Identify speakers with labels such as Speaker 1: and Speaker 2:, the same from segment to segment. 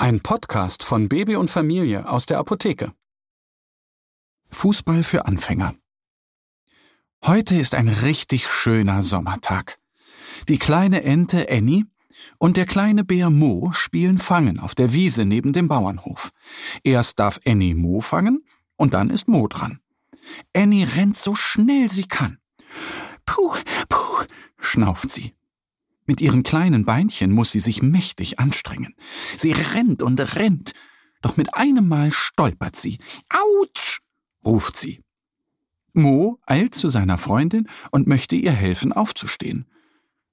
Speaker 1: Ein Podcast von Baby und Familie aus der Apotheke. Fußball für Anfänger. Heute ist ein richtig schöner Sommertag. Die kleine Ente Annie und der kleine Bär Mo spielen Fangen auf der Wiese neben dem Bauernhof. Erst darf Annie Mo fangen und dann ist Mo dran. Annie rennt so schnell sie kann. Puh, puh, schnauft sie. Mit ihren kleinen Beinchen muss sie sich mächtig anstrengen. Sie rennt und rennt, doch mit einem Mal stolpert sie. Autsch! ruft sie. Mo eilt zu seiner Freundin und möchte ihr helfen, aufzustehen.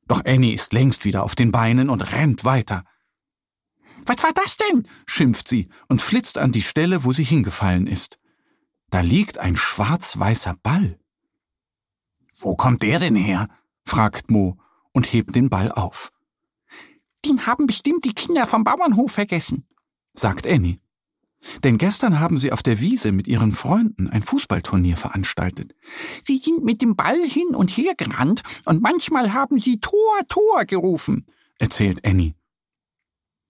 Speaker 1: Doch Annie ist längst wieder auf den Beinen und rennt weiter. Was war das denn? schimpft sie und flitzt an die Stelle, wo sie hingefallen ist. Da liegt ein schwarz-weißer Ball. Wo kommt der denn her? fragt Mo und hebt den Ball auf. Den haben bestimmt die Kinder vom Bauernhof vergessen, sagt Annie. Denn gestern haben sie auf der Wiese mit ihren Freunden ein Fußballturnier veranstaltet. Sie sind mit dem Ball hin und her gerannt und manchmal haben sie Tor, Tor gerufen, erzählt Annie.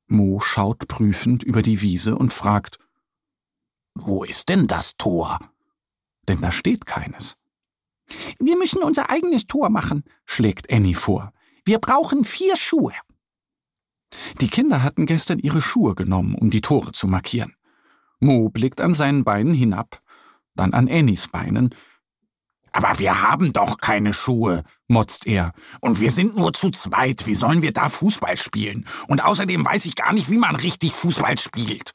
Speaker 1: Mo schaut prüfend über die Wiese und fragt, Wo ist denn das Tor? Denn da steht keines. Wir müssen unser eigenes Tor machen, schlägt Annie vor. Wir brauchen vier Schuhe. Die Kinder hatten gestern ihre Schuhe genommen, um die Tore zu markieren. Mo blickt an seinen Beinen hinab, dann an Annies Beinen. Aber wir haben doch keine Schuhe, motzt er. Und wir sind nur zu zweit. Wie sollen wir da Fußball spielen? Und außerdem weiß ich gar nicht, wie man richtig Fußball spielt.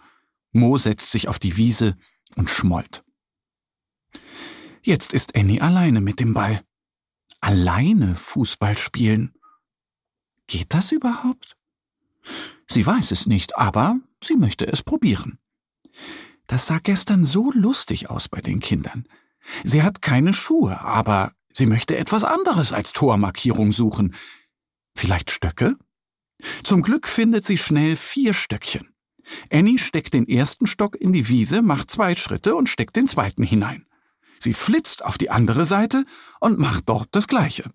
Speaker 1: Mo setzt sich auf die Wiese und schmollt. Jetzt ist Annie alleine mit dem Ball. Alleine Fußball spielen. Geht das überhaupt? Sie weiß es nicht, aber sie möchte es probieren. Das sah gestern so lustig aus bei den Kindern. Sie hat keine Schuhe, aber sie möchte etwas anderes als Tormarkierung suchen. Vielleicht Stöcke? Zum Glück findet sie schnell vier Stöckchen. Annie steckt den ersten Stock in die Wiese, macht zwei Schritte und steckt den zweiten hinein. Sie flitzt auf die andere Seite und macht dort das Gleiche.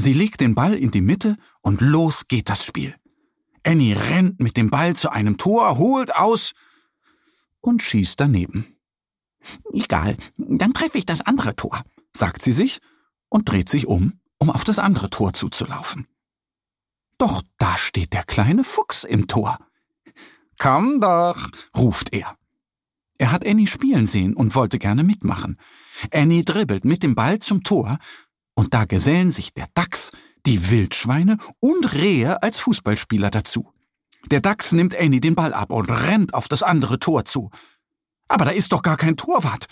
Speaker 1: Sie legt den Ball in die Mitte und los geht das Spiel. Annie rennt mit dem Ball zu einem Tor, holt aus und schießt daneben. Egal, dann treffe ich das andere Tor, sagt sie sich und dreht sich um, um auf das andere Tor zuzulaufen. Doch da steht der kleine Fuchs im Tor. Komm doch, ruft er. Er hat Annie spielen sehen und wollte gerne mitmachen. Annie dribbelt mit dem Ball zum Tor, und da gesellen sich der Dachs, die Wildschweine und Rehe als Fußballspieler dazu. Der Dachs nimmt Annie den Ball ab und rennt auf das andere Tor zu. Aber da ist doch gar kein Torwart.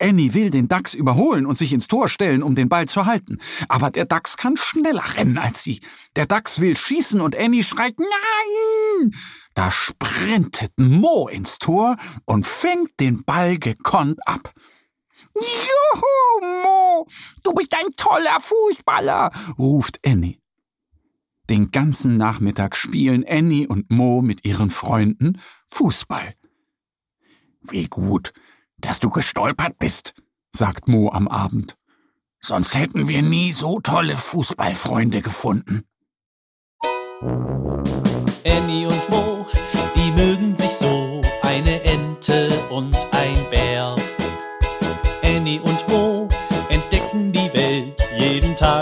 Speaker 1: Annie will den Dachs überholen und sich ins Tor stellen, um den Ball zu halten. Aber der Dachs kann schneller rennen als sie. Der Dachs will schießen und Annie schreit Nein! Da sprintet Mo ins Tor und fängt den Ball gekonnt ab. Juhu, Mo, du bist ein toller Fußballer, ruft Annie. Den ganzen Nachmittag spielen Annie und Mo mit ihren Freunden Fußball. Wie gut, dass du gestolpert bist, sagt Mo am Abend. Sonst hätten wir nie so tolle Fußballfreunde gefunden.
Speaker 2: Annie und Mo, die mögen sich so, eine Ente und ein